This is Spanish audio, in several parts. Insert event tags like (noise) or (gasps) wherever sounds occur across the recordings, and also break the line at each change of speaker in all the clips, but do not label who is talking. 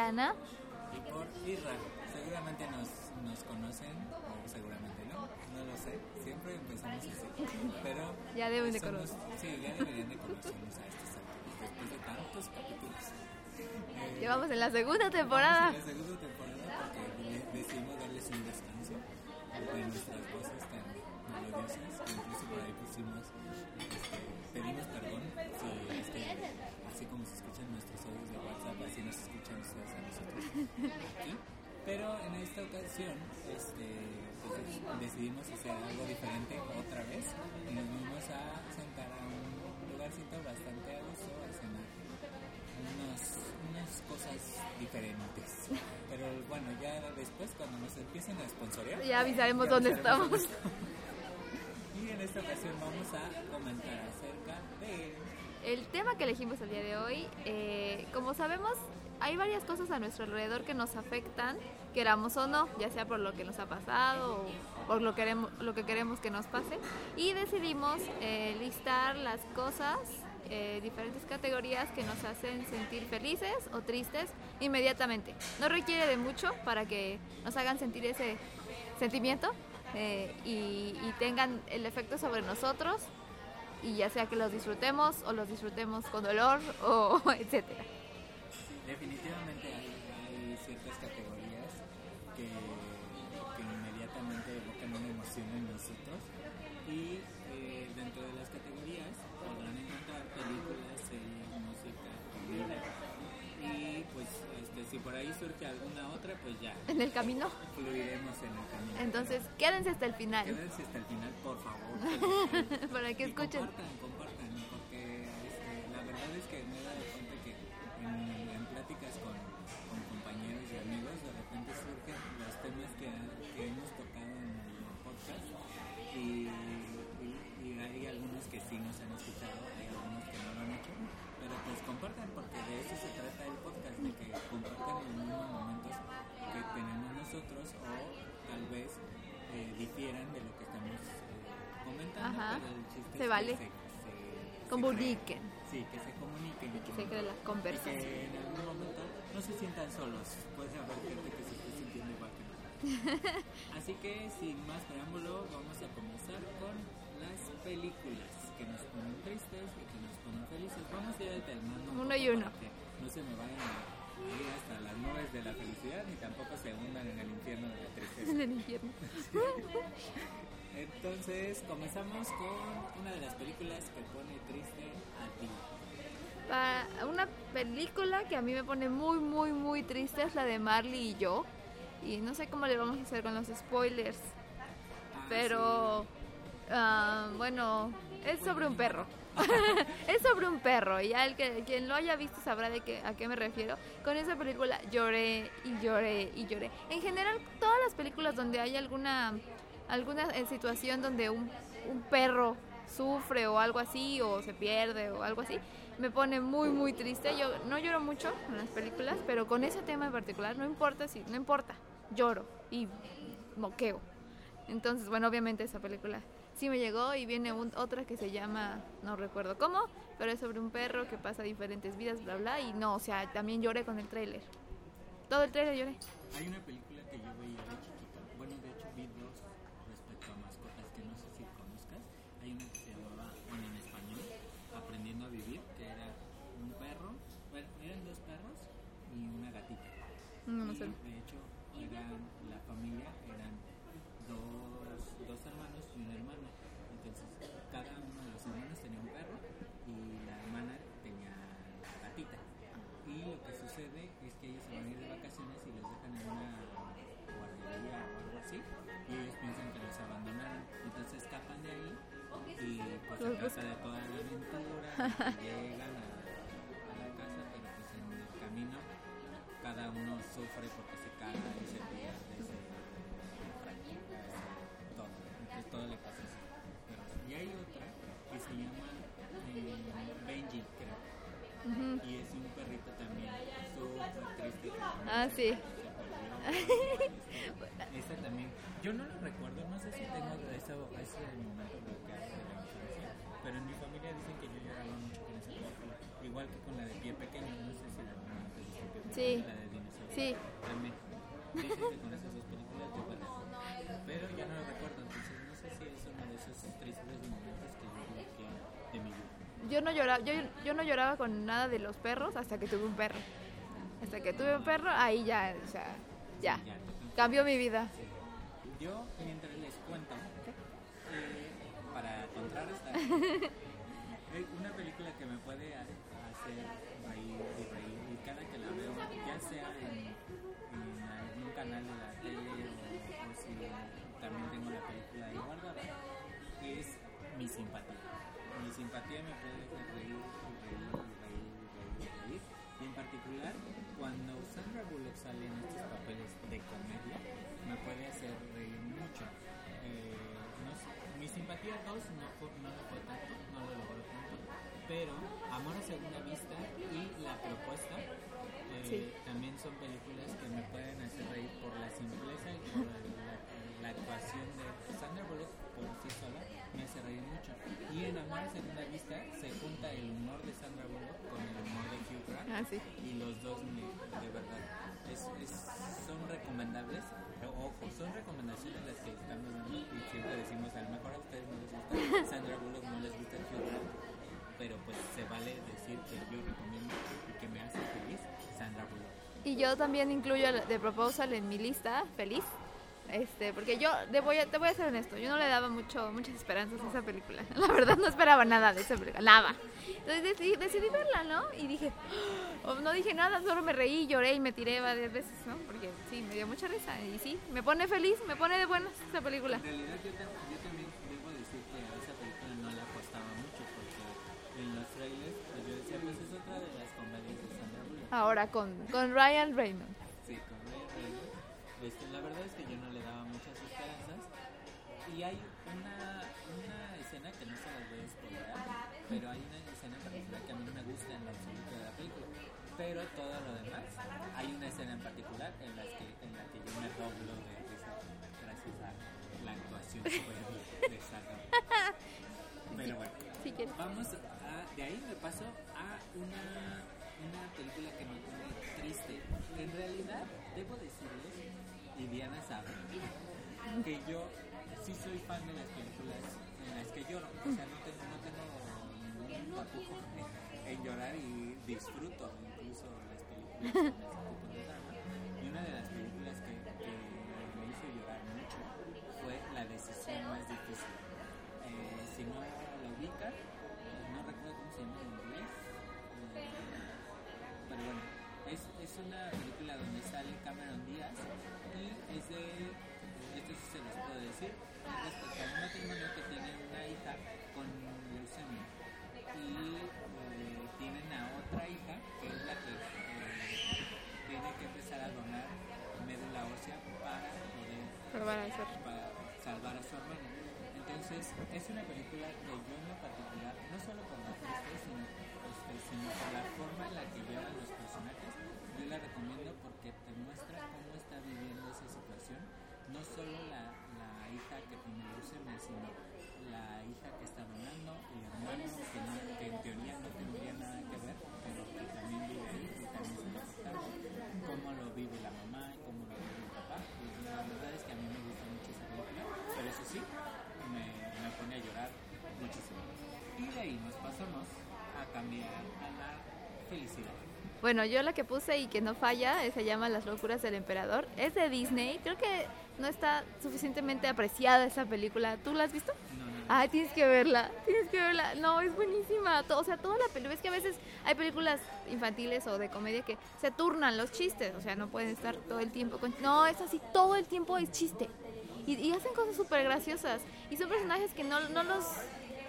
Diana.
y por Irra. Seguramente nos, nos conocen, o seguramente no, no lo sé. Siempre empezamos así. Pero (laughs)
Ya deben de conocer.
Sí, ya deberían de conocernos a estos después de tantos capítulos. (laughs) Eh,
Llevamos en la segunda temporada.
en la segunda temporada porque decidimos darles un descanso de nuestras voces tan melodiosas incluso por ahí pusimos, este, pedimos perdón si es que así como se escuchan nuestros audios de WhatsApp, así nos escuchan ustedes a nosotros aquí. Pero en esta ocasión este, pues, decidimos hacer algo diferente otra vez y nos vamos a sentar a un lugarcito bastante a gusto a cenar unas, unas cosas diferentes. Pero bueno, ya después cuando nos empiecen a sponsorear,
Ya avisaremos
ya
dónde
avisaremos
estamos.
Y en esta ocasión vamos a comentar de...
El tema que elegimos el día de hoy, eh, como sabemos, hay varias cosas a nuestro alrededor que nos afectan, queramos o no, ya sea por lo que nos ha pasado o por lo, queremos, lo que queremos que nos pase. Y decidimos eh, listar las cosas, eh, diferentes categorías que nos hacen sentir felices o tristes inmediatamente. No requiere de mucho para que nos hagan sentir ese sentimiento y tengan el efecto sobre nosotros y ya sea que los disfrutemos o los disfrutemos con dolor o (laughs) etcétera.
Definitivamente hay, ciertas categorías que, inmediatamente evocan una emoción en nosotros y eh, dentro de las categorías podrán encontrar películas, series, música, comida si por ahí surge alguna otra pues ya
En el camino.
fluiremos en el camino.
Entonces, quédense hasta el final
Quédense hasta el final, por favor. (laughs)
para que
Y
escuchen.
Compartan, compartan, porque este, la verdad es que me he dado cuenta que en, en pláticas con, con compañeros y amigos, de repente surgen los temas que, que hemos tocado en el podcast y, y, y hay algunos que sí nos han escuchado, hay algunos que no lo han hecho, pero pues compartan, porque nosotros o tal vez eh, difieran de lo que estamos eh, comentando,
Ajá,
pero el chiste
se
es
vale.
que se, se- se
Comuniquen.
creen. Sí, que se comuniquen.
Y que se cree la conversación.
Y que en algún momento no se sientan solos. Puede haber gente que se esté sintiendo igual que nosotros. (laughs) Así que sin más preámbulo, vamos a comenzar con las películas que nos ponen tristes y que nos ponen felices. Vamos a ir alternando. un
Uno y uno.
No se me vayan a ir hasta las nubes de la felicidad ni tampoco se hundan en el infierno de la tristeza.
En el infierno. (laughs)
Entonces, comenzamos con una de las películas que pone triste a ti.
Para una película que a mí me pone muy, muy, muy triste es la de Marley y yo. Y no sé cómo le vamos a hacer con los spoilers.
Ah,
Pero, ah, bueno, es sobre un perro. (laughs) es sobre un perro. Y ya que quien lo haya visto sabrá de qué, a qué me refiero. Con esa película lloré y lloré y lloré. En general, todas las películas donde hay alguna, alguna eh, situación donde un, un perro sufre o algo así, o se pierde o algo así, me pone muy, muy triste. Yo no lloro mucho en las películas, pero con ese tema en particular, no importa si, no importa, lloro y moqueo. Entonces, bueno, obviamente esa película sí me llegó y viene un- otra que se llama, no recuerdo cómo, pero es sobre un perro que pasa diferentes vidas, bla, bla, y no, o sea, también lloré con el tráiler. Todo el tráiler lloré.
Hay una película que yo veía de chiquito. Bueno, de hecho vi dos respecto a mascotas que no sé si conozcas. Hay una que se llamaba, bueno, en español, Aprendiendo a Vivir, que era un perro. Bueno, eran dos perros y una gatita.
No, no sé.
Llegan a, a la casa, pero pues en el camino cada uno sufre porque se cae y se pierde, se fractura, se- todo. Entonces todo le pasa así. Pero, y hay otra que se llama eh, Benji, creo. Y es un perrito también súper triste.
Ah, sí. (laughs)
Esa también. Yo no lo recuerdo, no sé si tengo ese, ese momento bloqueado de la infancia, pero en mi familia dicen que yo lloraba mucho. Igual que con la de
Sí.
La de dinosaurios.
Sí.
También. Dicen que con esas dos películas yo para Pero ya no lo recuerdo, entonces no sé si es uno de esos tristes momentos que yo bloqueé de mi vida.
Yo no lloraba, yo, yo no lloraba con nada de los perros hasta que tuve un perro. Hasta que tuve un perro, ahí ya, o sea, ya.
Ya, total.
Cambió mi vida.
Sí. Yo, mientras les cuento, eh, para contrarrestar, (laughs) una película que me puede ha- hacer reír y reír, y cada que la veo, ya sea en, en algún canal de la tele o, si también tengo la película ahí guardada, es Mi Simpatía. Mi Simpatía me puede hacer reír y reír y reír y reír y en particular, cuando Sandra Bullock sale en estos papeles de comedia, me puede hacer reír mucho. Eh, mi simpatía 2 no, fue- no lo fue tanto, no lo logró tanto, pero Amor a Segunda Vista y La Propuesta eh,
Sí.
también son películas que me pueden hacer reír por la simpleza y por la, la actuación de Sandra Bullock por sí sola, me hace reír mucho. Y en Amor a Segunda Vista se junta el humor de Sandra Bullock con el humor de Hugh Grant
Ah, sí.
y los dos me, de verdad es, es- son recomendables pero ojo son recomendaciones las que estamos dando y siempre decimos yo
también incluyo The Proposal en mi lista, feliz. Este, porque yo te voy, a, te voy a ser honesto, yo no le daba mucho, muchas esperanzas a esa película. (laughs) La verdad no esperaba nada de esa película, nada. Entonces decidí, decidí verla, ¿no? Y dije, (gasps) oh, no dije nada, solo me reí, lloré y me tiré varias veces, ¿no? Porque sí, me dio mucha risa. Y sí, me pone feliz, me pone de buenas esa película.
en realidad yo, yo
Ahora con, con Ryan Reynolds.
Sí, con Ryan Reynolds. Este, la verdad es que yo no le daba muchas esperanzas. Y hay una, una escena que no se las voy a spoiler, pero hay una escena en particular que a mí no me gusta en lo absoluto de la película. Pero todo lo demás, hay una escena en particular en, las que, en la que yo me doblo de risa gracias a la actuación de Sandra. (laughs) Pero bueno.
Si.
Vamos a, de ahí me paso a una, una película que me pone triste. En realidad, debo decirles, y Diana sabe, que yo sí soy fan de las películas en las que lloro. O sea, no tengo, no tengo ningún tapujo en, en llorar y disfruto incluso las películas con ese tipo de drama. Y una de las películas que, que me hizo llorar mucho fue La decisión más difícil. Eh, si no la ubica, eh, no recuerdo cómo se llama en inglés, pero bueno, es, es una película donde sale Cameron Díaz y es de, esto sí se los puedo decir, es respecto a un matrimonio que tiene una hija con leucemia y eh, tienen a otra hija que es la que eh, tiene que empezar a donar médula ósea para poder salvar a su hermano. Entonces, es una película que yo en particular, no solo por la triste, sino, este, sino por la forma en la que llevan los personajes, yo la recomiendo porque te muestra cómo está viviendo esa situación, no solo la, la hija que tiene leucemia, sino la hija que está donando, el hermano que, en teoría no tendría nada que ver, pero que también vive ahí y también afectando, cómo lo vive la mamá, a la felicidad.
Bueno, yo la que puse y que no falla eh, se llama Las locuras del emperador. Es de Disney. Creo que no está suficientemente apreciada esa película. ¿Tú la has visto?
No, no.
Ay, tienes que verla. Tienes que verla. No, es buenísima. O sea, toda la película. Es que a veces hay películas infantiles o de comedia que se turnan los chistes. O sea, no pueden estar todo el tiempo con... No, es así. Todo el tiempo es chiste. Y, y hacen cosas súper graciosas. Y son personajes que no, no los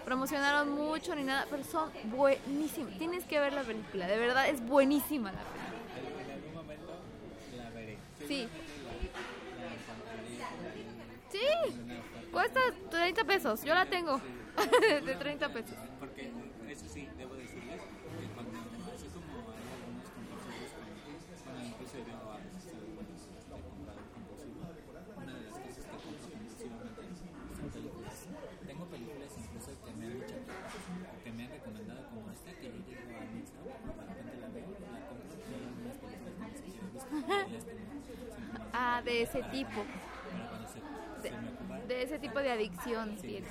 promocionaron mucho ni nada, pero son buenísimos. Tienes que ver la película. De verdad, es buenísima la película.
En algún momento la veré.
Sí. Sí. Cuesta 30 pesos. Yo la tengo. (laughs) de 30 pesos.
Porque De
ese tipo.
cuando- para cuando se, se me.
De ese tipo de adicción,
Sí.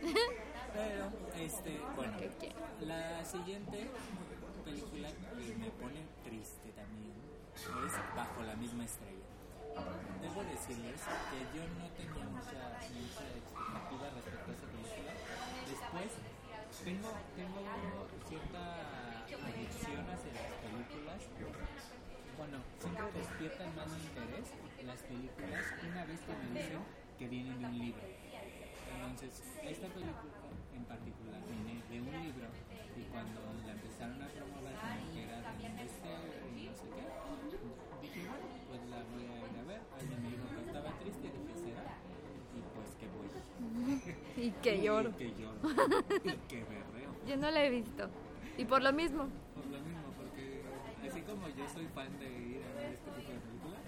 (laughs) Pero, este, bueno, la siguiente película que me pone triste también es Bajo la misma estrella. Debo decirles que yo no tenía mucha, mucha expectativa respecto a esa película. Después, tengo, tengo cierta adicción hacia las películas. Bueno, siempre despiertan más mi interés las películas una vez que me dicen que vienen de un libro. Entonces, esta película en particular viene de un libro y cuando la empezaron a promover como que era de y no sé qué, dije, bueno, pues la voy a ir a ver. Alguien me dijo que estaba triste y dije, será. Y pues que voy.
Y que (laughs) lloro. (laughs)
Y que lloro. y que berreo.
Yo no la he visto. Y por lo mismo.
Como yo soy fan de ir a ver este tipo de películas,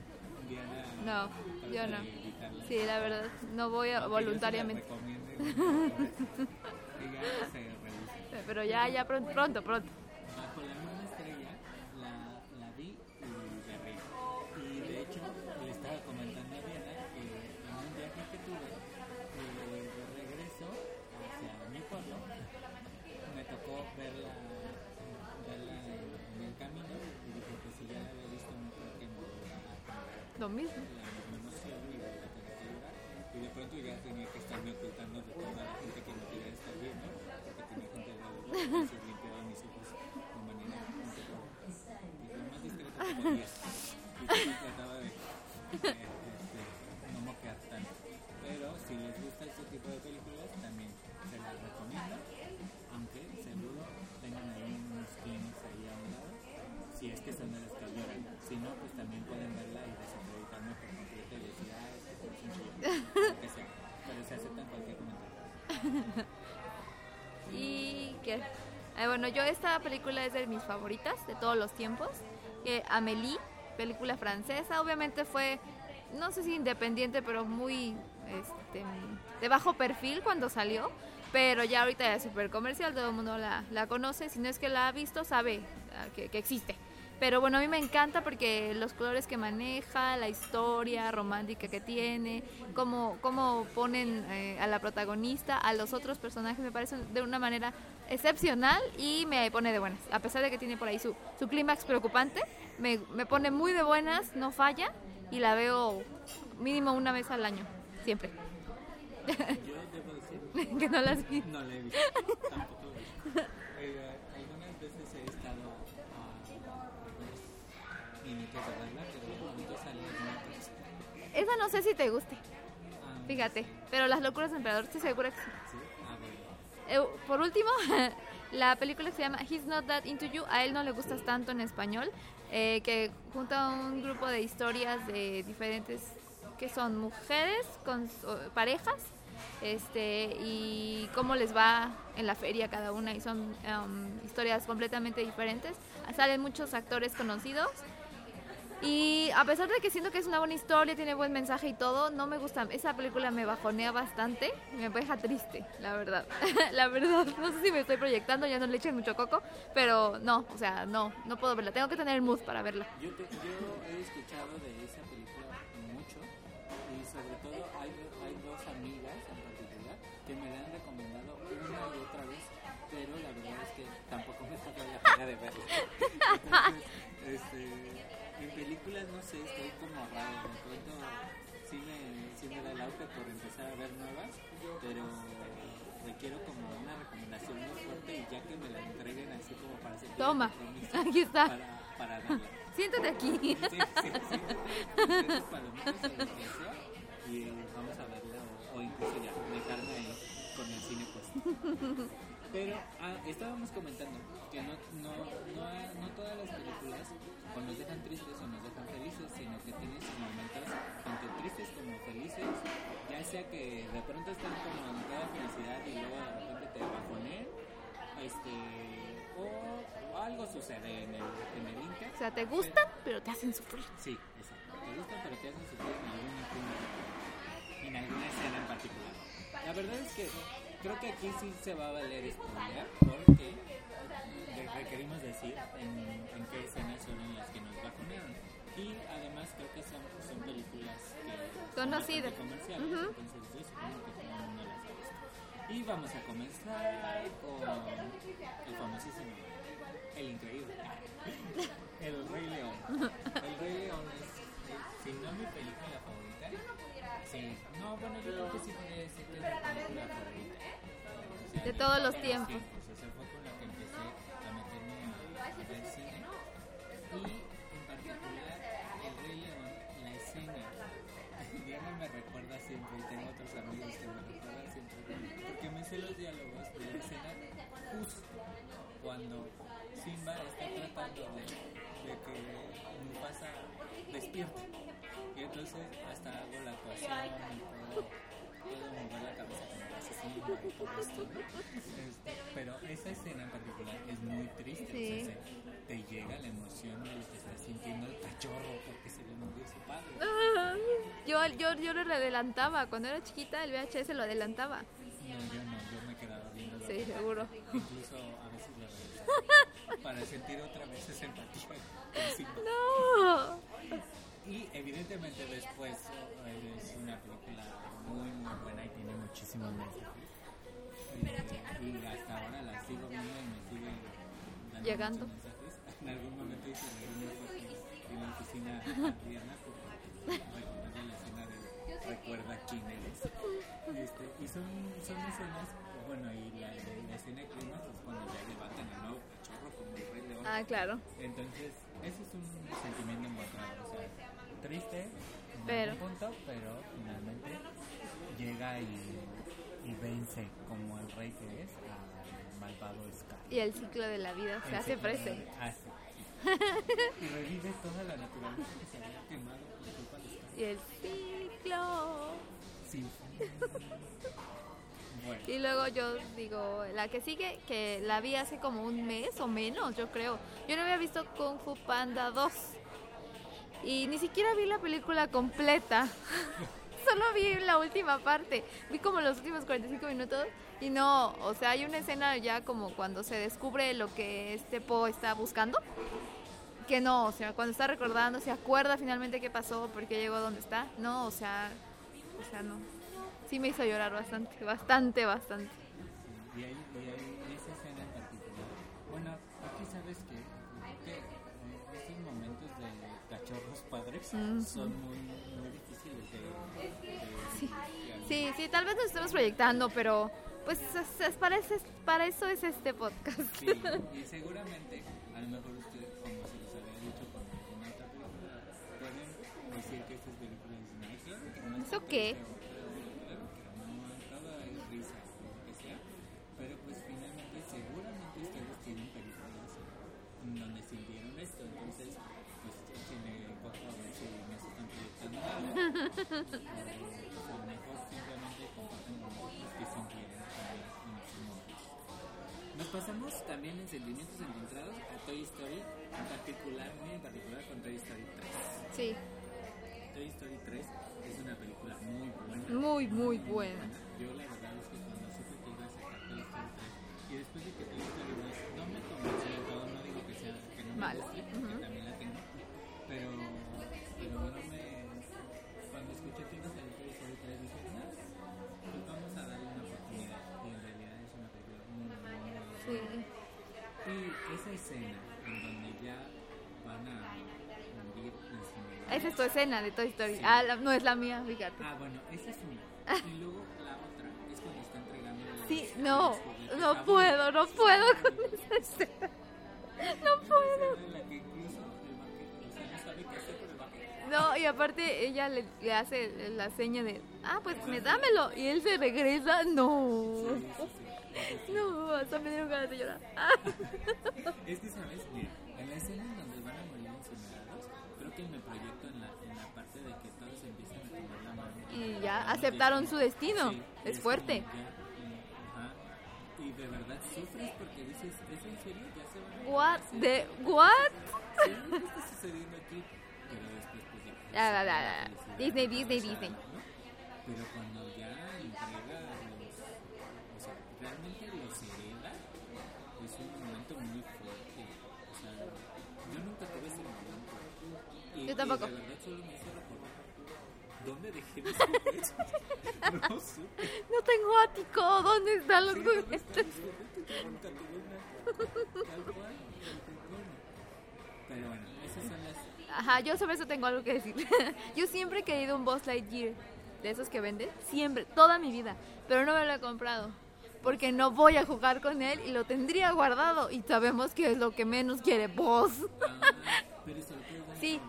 Diana
No, yo no.
de evitarlas.
Sí, la verdad, no voy a-
yo se las
voluntariamente.
recomiende, ella se reduce.
Pero ya, ya pronto, pronto, pronto. Lo mismo.
y a que de pronto ya tenía que estarme ocultando de toda la gente que me quería estar viendo porque tenía gente alrededor entonces limpiaba mis ojos de manera pues, lo más discreta que podía. Y yo trataba de, de, de- no moquear tanto. Pero si les gusta este tipo de películas, también se las recomiendo. Aunque seguro tengan ahí unos clines ahí a un lado. Si es que son de las que lloran. Si no, pues también pueden verla (laughs) Y que,
bueno, yo esta película es de mis favoritas de todos los tiempos. Amélie, película francesa, obviamente fue, no sé si independiente, pero muy este, de bajo perfil cuando salió. Pero ya ahorita es súper comercial, todo el mundo la, la conoce. Si no es que la ha visto, sabe ah, que existe. Pero bueno, a mí me encanta porque los colores que maneja, la historia romántica que tiene, cómo, cómo ponen eh, a la protagonista, a los otros personajes, me parece de una manera excepcional y me pone de buenas. A pesar de que tiene por ahí su, su clímax preocupante, me, me pone muy de buenas, no falla y la veo mínimo una vez al año, siempre.
Yo debo decir, (laughs)
que no
no la he visto, tampoco la he visto. Pero una triste.
Esa no sé si te guste,
Ah,
fíjate, pero las locuras del emperador estoy segura que sí.
Sí, ah, bueno.
Eh, por último, (laughs) la película que se llama He's Not That Into You, a él no le gustas tanto en español, eh, que junta un grupo de historias de diferentes, que son mujeres con parejas, este, y cómo les va en la feria cada una, y son um, historias completamente diferentes. Salen muchos actores conocidos. Y a pesar de que siento que es una buena historia, tiene buen mensaje y todo, no me gusta. Esa película me bajonea bastante, me deja triste, la verdad. (laughs) la verdad, no sé si me estoy proyectando, ya no le echen mucho coco, pero no, o sea, no, no puedo verla. Tengo que tener el mood para verla.
Yo, te- yo he escuchado de esa película mucho y sobre todo hay, hay dos amigas en particular que me la han recomendado una y otra vez, pero la verdad es que tampoco me está la pena de verla. (laughs) Entonces, este, películas no sé, estoy como raro, de pronto sí me, sí me da el auge por empezar a ver nuevas, pero requiero como una recomendación muy fuerte y ya que me la entreguen así como para hacer
Toma, (laughs) aquí está.
para, para verla.
Siéntate aquí.
Sí, sí, sí. Ustedes palomitas o lo que sea, y vamos a verla o, o incluso ya dejarme ahí con el cine puesto. Pero ah, estábamos comentando que no, no, no, no todas las películas o nos dejan tristes o nos dejan felices, sino que tienen sus momentos tanto tristes como felices, ya sea que de pronto están como en toda felicidad y luego de repente te bajoneen, este, o, o algo sucede en el, en el Inter.
O sea, te gustan, pero te hacen sufrir.
Sí, exacto. Te gustan, pero te hacen sufrir en algún punto, en alguna escena en particular. La verdad es que creo que aquí sí se va a valer spoiler, porque requerimos decir en, en qué escenas son las que nos bajonearon. Y además creo que son, son películas que
Conocidas.
entonces yo supongo que todo el mundo las ha visto. Y vamos a comenzar con el famosísimo, el increíble, (laughs) el Rey León. El Rey León es, eh, si no mi película favorita, sí, no, bueno, yo creo que sí podría decir que es mi película favorita.
De todos los tiempos.
O sea, fue con la que empecé a meterme a, a cine. Y en particular, el Rey León, la escena, (laughs) Diana me recuerda siempre, y tengo otros amigos que me recuerdan siempre, porque me sé los diálogos de la escena justo cuando Simba está tratando de, de que Mufasa despierte. Y entonces hasta hago la actuación y puedo, puedo mover la cabeza Este, pero esa escena en particular es muy triste.
Sí.
O sea, se- te llega la emoción de lo que está sintiendo el cachorro porque se le murió su padre.
Ah, Yo, yo, yo lo adelantaba. Cuando era chiquita, el VHS lo adelantaba.
No, yo no, yo me quedaba viendo la
Sí, seguro.
Incluso a veces lo regresaba (laughs) para sentir otra vez esa empatía.
No.
Y evidentemente después es una película muy muy buena y tiene muchísimos mensajes. Y hasta ahora la sigo viendo y me sigue dando
Llegando.
muchos mensajes. En algún momento hice reuniones en la oficina a Diana porque recordarle la escena de recuerda quién eres. Este, y son, son escenas, bueno, y la, la escena clímax es cuando ya levantan al nuevo cachorro como el rey león.
Ah, claro.
Entonces, ese es un sentimiento encontrado, o sea, triste en
Pero-
algún punto, pero finalmente llega y, y vence como el rey que es al malvado Scar.
Y el ciclo de la vida se hace presente. (laughs)
y revive toda la naturaleza que se había quemado por culpa de Scar.
Y el ciclo.
Sí. (laughs) Bueno,
Y luego yo digo, la que sigue, que la vi hace como un mes o menos, yo creo. Yo no había visto Kung Fu Panda 2. Y ni siquiera vi la película completa. (laughs) Solo vi la última parte. Vi como los últimos 45 minutos. Y no, o sea, hay una escena ya como cuando se descubre lo que este Po está buscando. Que no, o sea, cuando está recordando, se acuerda finalmente qué pasó, por qué llegó donde está. No, o sea, o sea, no. Sí me hizo llorar bastante, bastante, bastante.
y hay, y son muy, muy difíciles de, de
Sí. Sí, sí, tal vez nos estemos proyectando, pero pues es- es- para, ese- para eso es este podcast.
Sí, y seguramente, a lo mejor ustedes, como se les había dicho con alguna otra película, pueden decir que estas películas dicen, ay, claro, que no es
¿Eso qué?
Nos pasamos también en sentimientos encontrados a Toy Story, en particular, muy en particular con Toy Story 3.
Sí,
Toy Story 3 es una película muy buena.
muy, muy buena.
Yo la verdad es que cuando supe que iba a sacar Toy Story 3 y después de que Toy Story 2 no me convenció del todo, no digo que sea que no me guste,
Sí.
Y esa escena en donde ya van a morir incinerados.
Esa es tu escena de Toy Story.
Sí.
Ah, la- no es la mía, fíjate.
Ah, bueno, esa es una. (laughs) Y luego la otra es cuando está entregando los-
Sí, no, no
Ah,
puedo, no puedo con esa escena. No puedo.
en la. No,
y aparte ella le, le hace la seña de, ah, pues me dámelo. Y él se regresa. No. No, hasta me dieron ganas de llorar.
Es que, ¿sabes? Mira, en la escena en donde van a morir incinerados, creo que me proyecto en la, en la parte de que todos empiezan a tomar la mano.
Y ya aceptaron su destino.
Sí,
Es fuerte.
ajá. Y de verdad sufres porque dices, ¿es en serio? ¿Ya se van a
What what?
¿qué está sucediendo aquí? Pero después, pues cuando ya entrega realmente los hereda, es un momento muy fuerte. O sea, yo nunca tuve ese momento. Y
Yo tampoco.
Y de verdad solo me hizo recordar. ¿Dónde dejé mis juguetes? (laughs) no supe.
No tengo ático. ¿Dónde están los
Sí, ¿dónde
juguetes?
están mis juguetes? Nunca. Tal cual. Pero bueno, esas son las.
Ajá, yo sobre eso tengo algo que decir. (laughs) yo siempre he querido un Buzz Lightyear de esos que venden, siempre, toda mi vida, pero no me lo he comprado. Porque no voy a jugar con él y lo tendría guardado. Y sabemos que es lo que menos quiere
a (laughs)
Sí.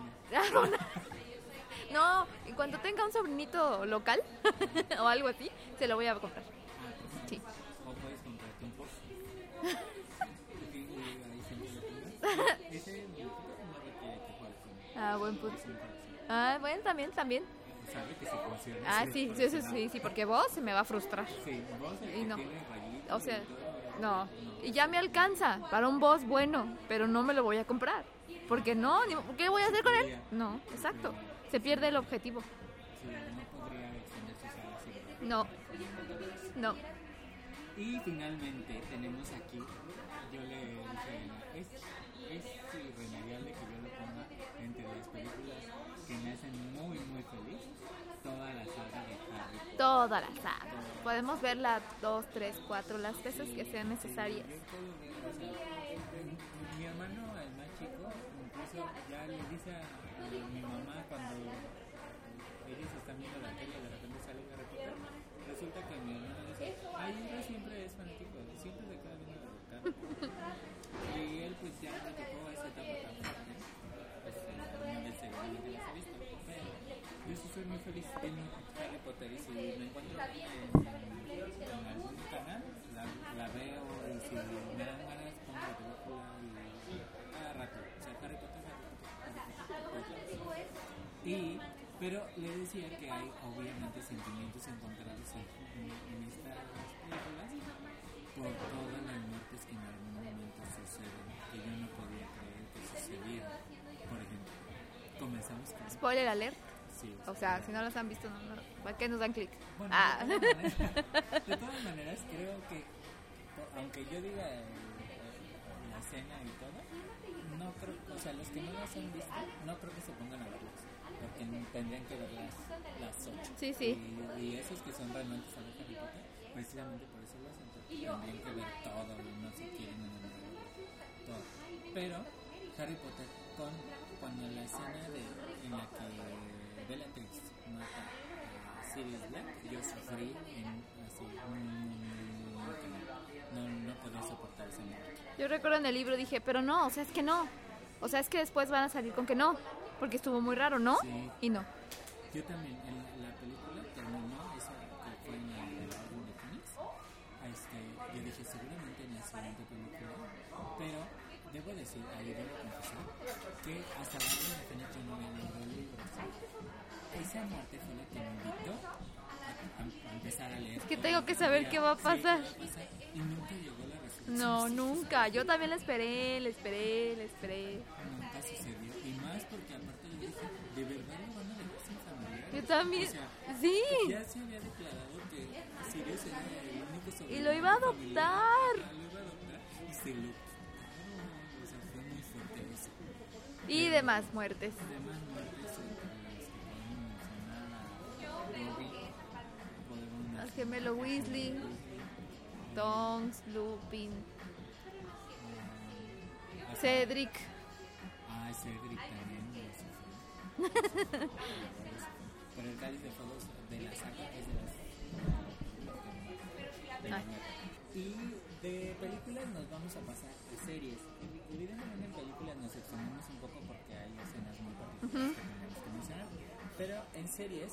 No, en cuanto tenga un sobrinito local (laughs) o algo así, se lo voy a comprar. Sí. (laughs) Ah, buen punto. Ah, bueno, también, también.
Que se.
Ah, sí, sí, sí, sí, sí, porque vos se me va a frustrar.
Sí, vos el
Y
que
no. O sea, no. Y ya me alcanza para un boss bueno, pero no me lo voy a comprar. Porque no, ni- ¿qué voy a hacer con él? No, exacto. Se pierde el objetivo.
No
No.
Y finalmente tenemos aquí, yo le dije es irremediable que yo lo que me hacen muy muy feliz, toda la saga de Harry Potter.
Toda la saga. Podemos verla dos, tres, cuatro, las veces que sean necesarias.
Yo mi- mi hermano, el más chico, incluso ya le dice a mi mamá cuando ellos están viendo la tele y de repente sale Harry Potter, resulta que mi hermano dice, ay, él siempre es fanático, siempre se queda viendo Harry Potter. Y él pues ya no tocó esa etapa tan fuerte, pues obviamente seguramente las ha visto, pero soy muy feliz en Harry Potter y si me encuentro en, algún canal, la, la veo y si me dan ganas pongo la película y cada rato, o sea, Harry Potter, Harry Potter. Y, pero le decía que hay obviamente sentimientos encontrados en, en, en estas películas por todas las muertes que en algún momento suceden, que yo no podía creer que sucedieran. Por ejemplo, comenzamos con...
Spoiler alert.
Sí,
O sea, si no las han visto, no, no, ¿para qué nos dan clic?
bueno,
Ah.
de, todas maneras, (laughs) de todas maneras, creo que, aunque yo diga el- el- la escena y todo, no creo, o sea, los que no las han visto, no creo que se pongan a verlas, porque tendrían que verlas las ocho.
Sí, sí.
Y, y esos que son realmente fan de Harry Potter, precisamente por eso lo hacen, tendrían que ver todo no se quieren enamorar todo. Pero Harry Potter con cuando la escena de en la que Bellatrix mata a Sirius Black, yo sufrí en así cañón. no, no podía soportar esa muerte.
Yo recuerdo en el libro dije, pero no, o sea, es que no. O sea, es que después van a salir con que no. Porque estuvo muy raro, ¿no?
Sí.
Y no.
Yo también, en la, la película terminó esa que fue en la Orden de Phoenix. Este, yo dije, seguramente en la siguiente película, pero debo decir, ahí debo confesar, que hasta Phoenix yo no había leído el libro. Esa muerte fue la que me invitó a, a- a empezar a leer.
Es que tengo que saber qué va a pasar.
Y nunca llegó la resolución.
No, nunca. Yo también la esperé, la esperé, la esperé.
Nunca sucedió. Y más porque aparte yo dije, ¿de verdad lo van a dejar sin familiares?
Yo también.
O sea,
Sí.
Ya se había declarado que Sirius era el único sobrino.
Y lo iba a
familiar.
adoptar.
Ajá, Lo iba a adoptar y se lo
Y demás muertes.
Además, muertes mencionar
gemelo Weasley, Tonks, Lupin, Cedric.
Ah, Cedric también. (laughs) Pero el cáliz de fuego de la saga es de las. de las
Ay.
Y de películas nos vamos a pasar a series. Evi- Evidentemente en películas nos extendemos un poco porque hay escenas muy particulares que tenemos que mencionar. Pero en series,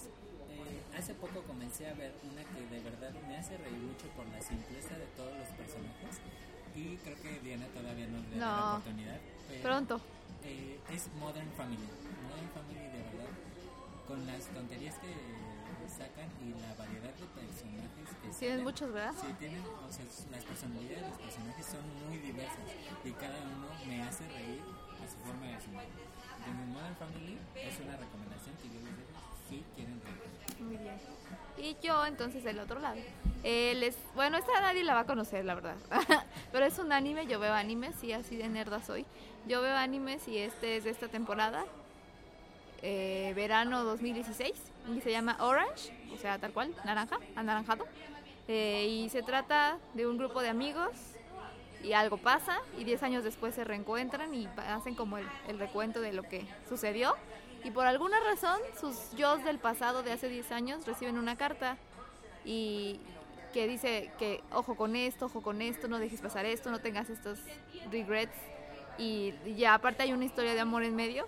eh, hace poco comencé a ver una que de verdad me hace reír mucho por la simpleza de todos los personajes. Y creo que Diana todavía no le da la oportunidad. pero-
Pronto.
eh, es Modern Family. Modern Family de verdad, con las tonterías que sacan y la variedad de personajes que
Tienen muchos, ¿verdad?
Sí, tienen, o sea, las personalidades de los personajes son muy diversas y cada uno me hace reír a su forma de su Entonces, Modern Family es una recomendación que yo les dejo si quieren reír.
Muy bien. Y yo entonces del otro lado. Eh, les, bueno, esta nadie la va a conocer, la verdad. (laughs) Pero es un anime, yo veo animes y así de nerda soy. Yo veo animes y este es de esta temporada. Eh, verano 2016 y se llama Orange, o sea, tal cual, naranja, anaranjado. Eh, y se trata de un grupo de amigos y algo pasa y 10 años después se reencuentran y hacen como el, el recuento de lo que sucedió. Y por alguna razón sus yo del pasado de hace 10 años reciben una carta y que dice que ojo con esto, ojo con esto, no dejes pasar esto, no tengas estos regrets. Y ya aparte hay una historia de amor en medio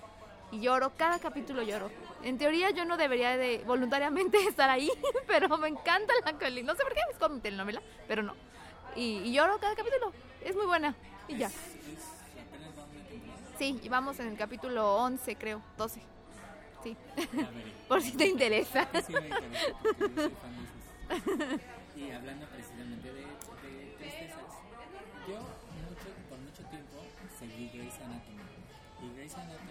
y lloro, cada capítulo lloro. En teoría yo no debería de voluntariamente (laughs) estar ahí, pero me encanta la peli. No sé por qué es como telenovela, pero no. Y, y lloro cada capítulo. Es muy buena. Y ya. Sí, y vamos en el capítulo 11, creo, 12. Sí, (laughs) por si te interesa.
Sí, me interesa. (laughs) Y hablando precisamente de, de tristezas, yo mucho, por mucho tiempo seguí Grey's Anatomy. Y Grey's Anatomy,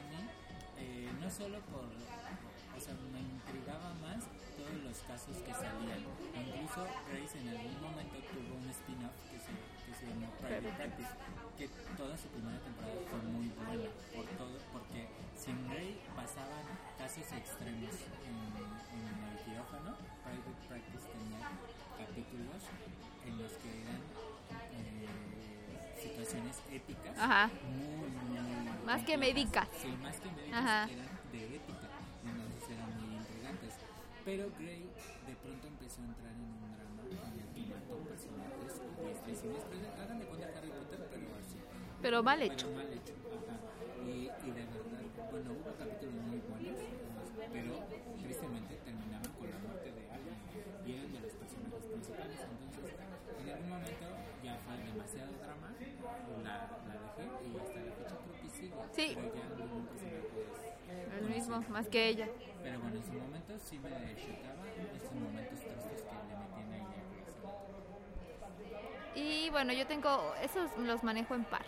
solo por. O sea, me intrigaba más todos los casos que salían. Incluso Grey's en algún momento tuvo un spin-off que se, que se llamó Private Practice, que toda su primera temporada fue muy buena. Por todo, porque sin Grey pasaban casos extremos en, en el quirófano. Private Practice tenía capítulos en los que eran eh, situaciones épicas.
Ajá.
Muy, muy.
Más que médicas.
Sí, más que médicas
Ajá.
eran Pero Grey de pronto empezó a entrar en un drama en el que mató personajes diestra y siniestra. Hagan de cuenta Harry Potter, pero así.
Pero mal hecho.
Pero mal hecho. Ajá. Y, y de verdad, bueno, hubo capítulos muy buenos, pero tristemente terminaron con la muerte de alguien y eran de los personajes principales. Entonces, en algún momento ya fue demasiado drama, la, la dejé y hasta la fecha creo que sigue.
Sí.
Pero ya ningún personaje es.
El mismo, más que ella.
Pero bueno, en su momento sí me chocaba estos momentos tristes que le metían ahí.
Y bueno, yo tengo, esos los manejo en par.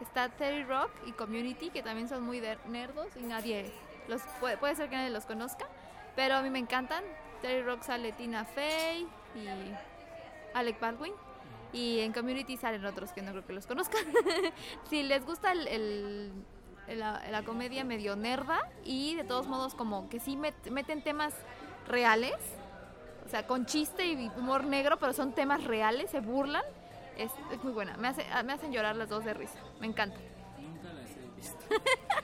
Está Terry Rock y Community, que también son muy nerdos y nadie los puede, puede ser que nadie los conozca, pero a mí me encantan. Terry Rock sale Tina Fey y Alec Baldwin. Y en Community salen otros que no creo que los conozcan. (laughs) si les gusta el, el- la, la comedia medio nerda y de todos modos como que sí met- meten temas reales, o sea, con chiste y humor negro, pero son temas reales, se burlan. Es, es muy buena. Me, hace, me hacen llorar las dos de risa. Me encanta.
Nunca las he visto.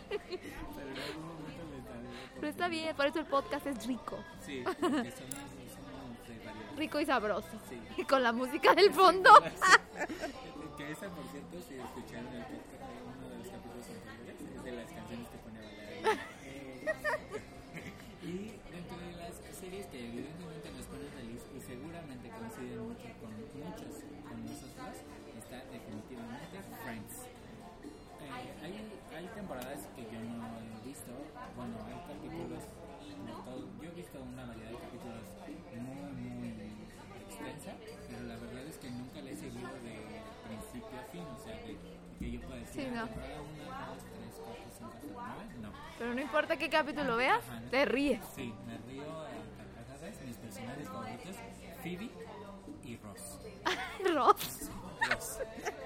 Pero les (laughs)
Pero está bien, por eso el podcast es rico.
Sí, (laughs) porque.
Rico y sabroso.
Sí.
Y con la música del fondo. (laughs)
que esa, por cierto, si escucharon el podcast de uno de los capítulos anteriores, las canciones que pone a bailar. Eh, (laughs) y dentro de las series que evidentemente nos ponen feliz y seguramente coinciden mucho con muchos con nosotros, está definitivamente Friends. Eh, hay, hay temporadas que yo no he visto, bueno, hay capítulos todo. Yo he visto una variedad de capítulos muy, muy extensa, pero la verdad es que nunca la he seguido de principio a fin, o sea, de que yo pueda decir,
Sí,
"Ah,
no.
temporada 1, 2, 3, 4, 5, hasta 9, no.
Pero no importa qué capítulo veas, te ríes.
Sí, me río a carcajadas, mis personajes favoritos, Phoebe y Ross. (laughs)
Ross.
Ross,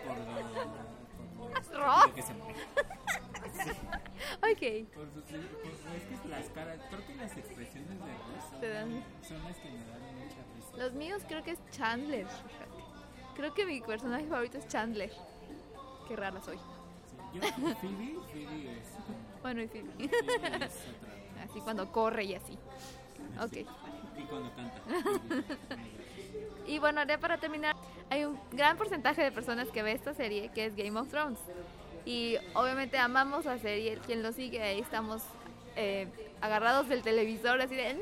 por lo... Por lo
Ross.
que se mueve. (laughs)
Ok.
Por sus, es que las caras, creo que las expresiones de Ross
Te dan-
son las que me dan mucha risa.
Los míos creo que es Chandler. Creo que mi personaje favorito es Chandler. Qué rara soy.
Sí, Yo, Phoebe, Phoebe es.
Bueno, y Phoebe. (laughs)
Otra.
Así cuando corre y así. Ok.
Y cuando canta. (laughs)
Y bueno, ya para terminar, hay un gran porcentaje de personas que ve esta serie que es Game of Thrones. Y obviamente amamos la serie, quien lo sigue, ahí estamos eh, agarrados del televisor así de "No",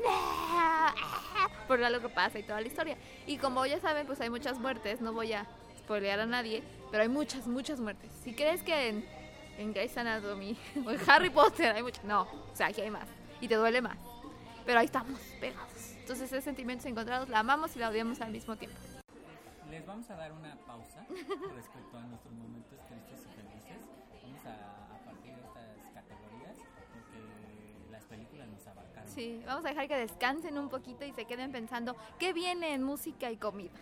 por lo que pasa y toda la historia. Y como ya saben, pues hay muchas muertes, no voy a spoilear a nadie, pero hay muchas, muchas muertes. Si crees que en, en Grey's Anatomy (laughs) o en Harry Potter hay muchas, no, o sea, aquí hay más y te duele más. Pero ahí estamos, pegados. Entonces es sentimientos encontrados, la amamos y la odiamos al mismo tiempo.
Les vamos a dar una pausa respecto a nuestros momentos tristes y felices. Vamos a, a partir de estas categorías porque las películas nos abarcaron.
Sí, vamos a dejar que descansen un poquito y se queden pensando qué viene en música y comida.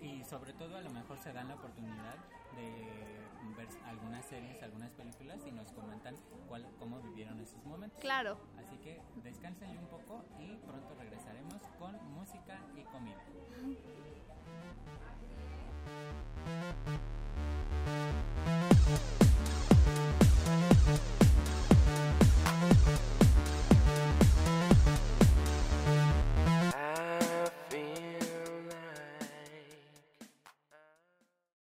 Y sobre todo a lo mejor se dan la oportunidad de algunas series, algunas películas y nos comentan cuál, cómo vivieron esos momentos.
Claro.
Así que descansen un poco y pronto regresaremos con música y comida.